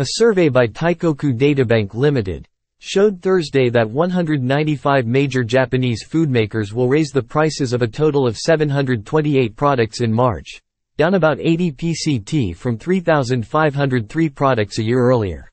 A survey by Teikoku Databank Limited showed Thursday that 195 major Japanese food makers will raise the prices of a total of 728 products in March, down about 80 PCT from 3,503 products a year earlier.